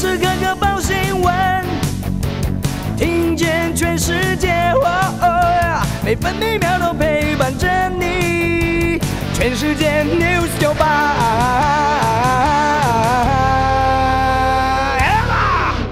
时刻刻报新闻，听见全世界，每分每秒都陪伴着你。全世界 news 九八。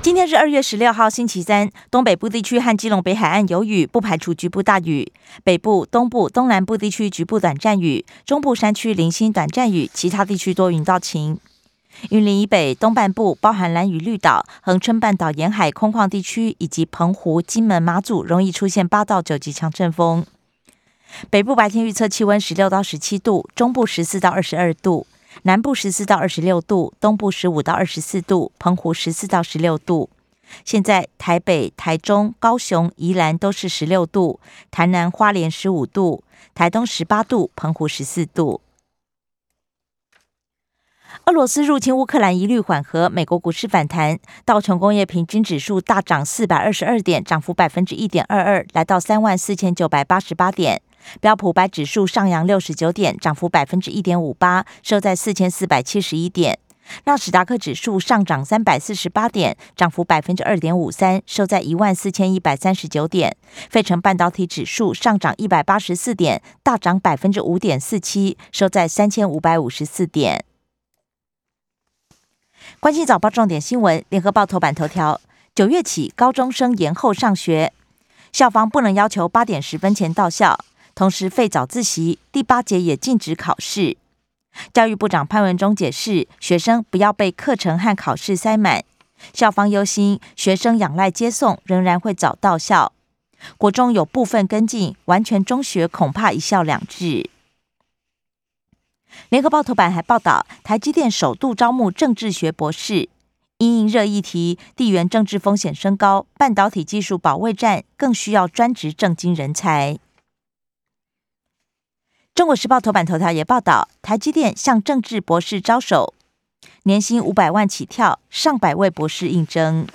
今天是二月十六号，星期三。东北部地区和基隆北海岸有雨，不排除局部大雨。北部、东部、东南部地区局部短暂雨，中部山区零星短暂雨，其他地区多云到晴。云林以北东半部，包含蓝屿绿岛、恒春半岛沿海空旷地区，以及澎湖、金门、马祖，容易出现八到九级强阵风。北部白天预测气温十六到十七度，中部十四到二十二度，南部十四到二十六度，东部十五到二十四度，澎湖十四到十六度。现在台北、台中、高雄、宜兰都是十六度，台南、花莲十五度，台东十八度，澎湖十四度。俄罗斯入侵乌克兰一律缓和，美国股市反弹，道琼工业平均指数大涨四百二十二点，涨幅百分之一点二二，来到三万四千九百八十八点。标普白指数上扬六十九点，涨幅百分之一点五八，收在四千四百七十一点。纳斯达克指数上涨三百四十八点，涨幅百分之二点五三，收在一万四千一百三十九点。费城半导体指数上涨一百八十四点，大涨百分之五点四七，收在三千五百五十四点。关心早报重点新闻，联合报头版头条：九月起，高中生延后上学，校方不能要求八点十分前到校，同时废早自习，第八节也禁止考试。教育部长潘文忠解释，学生不要被课程和考试塞满。校方忧心，学生仰赖接送，仍然会早到校。国中有部分跟进，完全中学恐怕一校两制。联合报头版还报道，台积电首度招募政治学博士，因应热议题，地缘政治风险升高，半导体技术保卫战更需要专职政经人才。中国时报头版头条也报道，台积电向政治博士招手，年薪五百万起跳，上百位博士应征。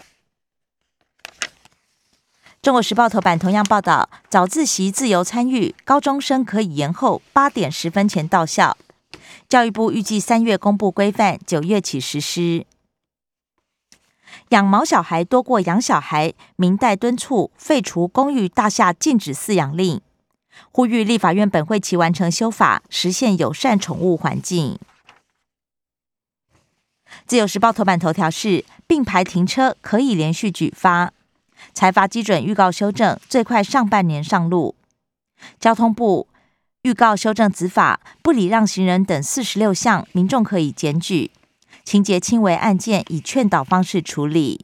中国时报头版同样报道，早自习自由参与，高中生可以延后八点十分前到校。教育部预计三月公布规范，九月起实施。养毛小孩多过养小孩，明代敦促废除公寓大厦禁止饲养令，呼吁立法院本会期完成修法，实现友善宠物环境。自由时报头版头条是并排停车可以连续举发，财罚基准预告修正，最快上半年上路。交通部。预告修正执法，不礼让行人等四十六项，民众可以检举。情节轻微案件以劝导方式处理。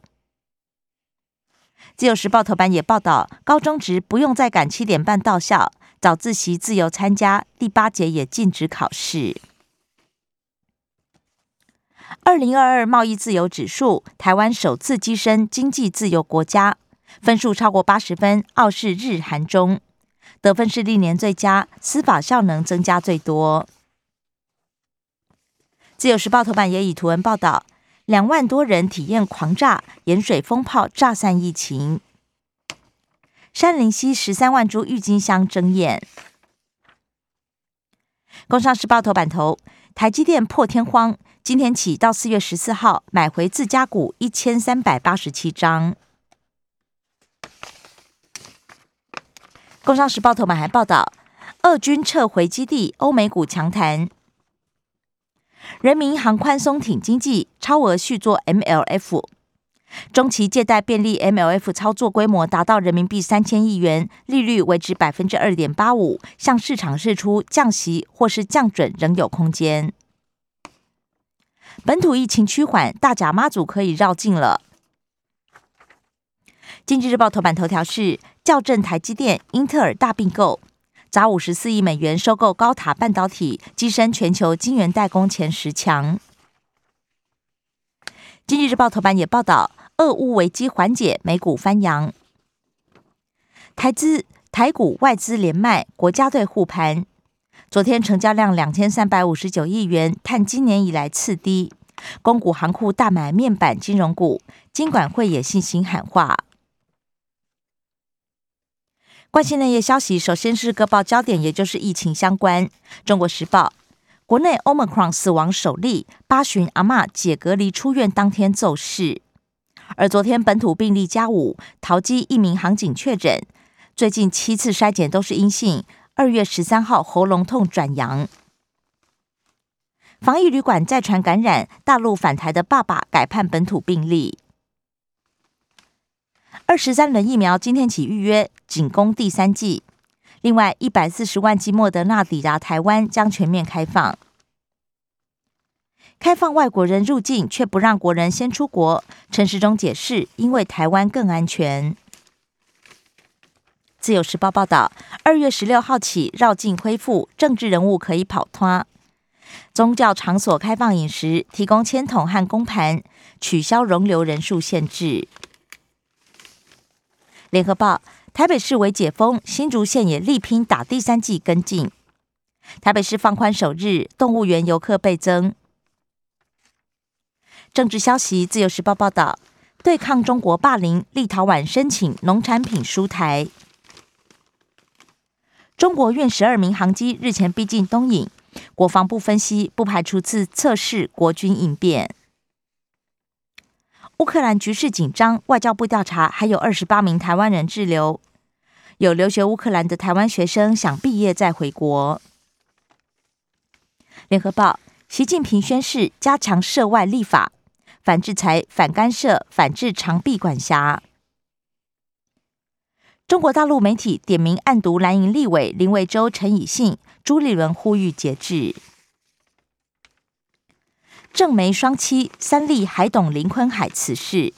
自由时报头版也报道，高中职不用再赶七点半到校，早自习自由参加，第八节也禁止考试。二零二二贸易自由指数，台湾首次跻身经济自由国家，分数超过八十分，傲视日韩中。得分是历年最佳，司法效能增加最多。自由时报头版也以图文报道，两万多人体验狂炸盐水风炮，炸散疫情。山林溪十三万株郁金香争艳。工商时报头版头，台积电破天荒，今天起到四月十四号买回自家股一千三百八十七张。工商时报头版还报道，俄军撤回基地，欧美股强弹。人民银行宽松挺经济，超额续做 MLF，中期借贷便利 MLF 操作规模达到人民币三千亿元，利率维持百分之二点八五，向市场释出降息或是降准仍有空间。本土疫情趋缓，大甲妈祖可以绕境了。经济日报头版头条是。校正台积电、英特尔大并购，砸五十四亿美元收购高塔半导体，跻身全球晶圆代工前十强。经济日报头版也报道，俄乌危机缓解，美股翻扬。台资台股外资连卖，国家队护盘。昨天成交量两千三百五十九亿元，探今年以来次低。公股行库大买面板金融股，金管会也信心喊话。关心内页消息，首先是各报焦点，也就是疫情相关。中国时报，国内 Omicron 死亡首例，八旬阿嬷解隔离出院当天奏事。而昨天本土病例加五，桃机一名航警确诊，最近七次筛检都是阴性。二月十三号喉咙痛转阳。防疫旅馆再传感染，大陆返台的爸爸改判本土病例。二十三轮疫苗今天起预约，仅供第三剂。另外，一百四十万剂莫德纳抵达台湾将全面开放。开放外国人入境，却不让国人先出国。陈时中解释，因为台湾更安全。自由时报报道，二月十六号起绕境恢复，政治人物可以跑脱。宗教场所开放饮食，提供签筒和公盘，取消容留人数限制。联合报，台北市为解封，新竹县也力拼打第三季跟进。台北市放宽首日，动物园游客倍增。政治消息，《自由时报》报道，对抗中国霸凌，立陶宛申请农产品输台。中国运十二名航机日前逼近东引，国防部分析不排除次测试国军应变。乌克兰局势紧张，外交部调查还有二十八名台湾人滞留，有留学乌克兰的台湾学生想毕业再回国。联合报，习近平宣誓加强涉外立法。反制裁、反干涉、反制长臂管辖。中国大陆媒体点名暗毒蓝营立委林维洲、陈以信、朱立伦，呼吁节制。郑梅双妻三立海董林坤海辞世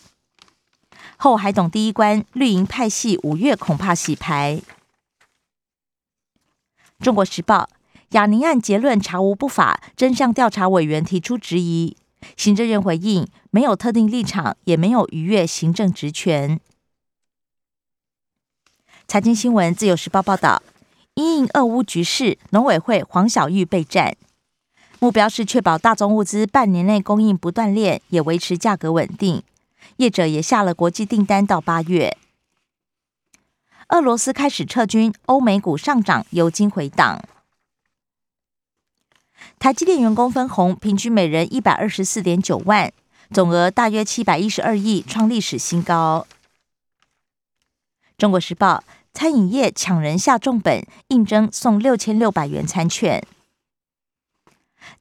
后，海董第一关绿营派系五月恐怕洗牌。中国时报亚宁案结论查无不法，真相调查委员提出质疑。行政院回应，没有特定立场，也没有逾越行政职权。财经新闻自由时报报道，因应俄乌局势，农委会黄小玉备战，目标是确保大宗物资半年内供应不断链，也维持价格稳定。业者也下了国际订单到八月。俄罗斯开始撤军，欧美股上涨，油金回档。台积电员工分红平均每人一百二十四点九万，总额大约七百一十二亿，创历史新高。中国时报：餐饮业抢人下重本，应征送六千六百元餐券。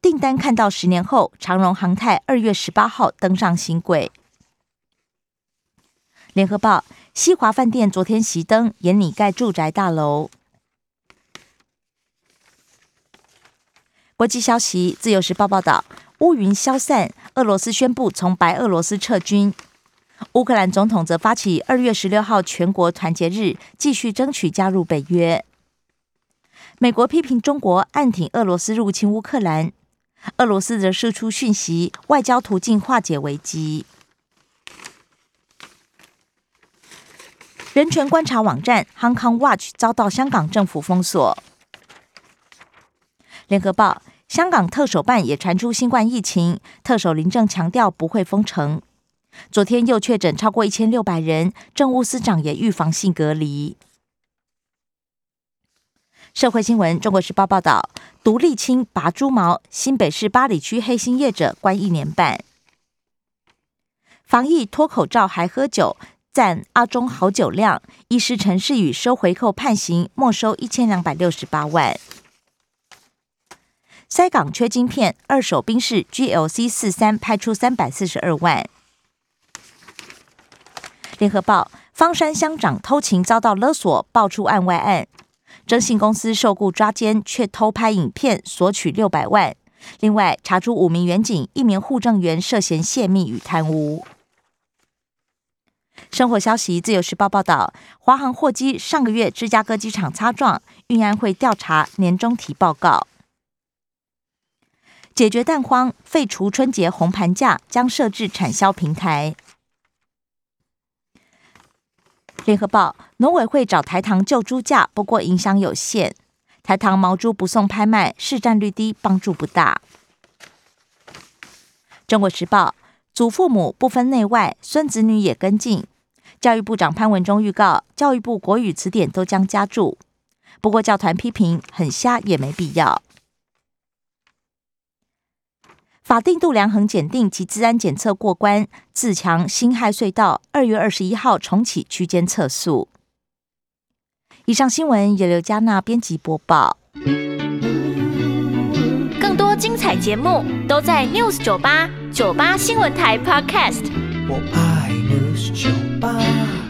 订单看到十年后，长荣航太二月十八号登上新柜。联合报：西华饭店昨天熄灯，沿里盖住宅大楼。国际消息，《自由时报》报道，乌云消散，俄罗斯宣布从白俄罗斯撤军。乌克兰总统则发起二月十六号全国团结日，继续争取加入北约。美国批评中国暗挺俄罗斯入侵乌克兰，俄罗斯则释出讯息，外交途径化解危机。人权观察网站 Hong Kong Watch 遭到香港政府封锁。联合报。香港特首办也传出新冠疫情，特首林郑强调不会封城。昨天又确诊超过一千六百人，政务司长也预防性隔离。社会新闻：中国时报报道，独立清拔猪毛，新北市八里区黑心业者关一年半。防疫脱口罩还喝酒，赞阿中好酒量。医师陈世宇收回扣判刑，没收一千两百六十八万。塞港缺晶片，二手兵士 GLC 四三拍出三百四十二万。联合报：方山乡长偷情遭到勒索，爆出案外案。征信公司受雇抓奸，却偷拍影片索取六百万。另外查出五名员警、一名护证员涉嫌泄密与贪污。生活消息：自由时报报道，华航货机上个月芝加哥机场擦撞，运安会调查，年终提报告。解决蛋荒，废除春节红盘价，将设置产销平台。联合报农委会找台糖救猪价，不过影响有限。台糖毛猪不送拍卖，市占率低，帮助不大。中国时报祖父母不分内外，孙子女也跟进。教育部长潘文忠预告，教育部国语词典都将加注。不过教团批评很瞎，也没必要。法定度量衡检定及治安检测过关，自强辛亥隧道二月二十一号重启区间测速。以上新闻由刘嘉娜编辑播报。更多精彩节目都在 News 九八九八新闻台 Podcast。我爱 News 酒吧。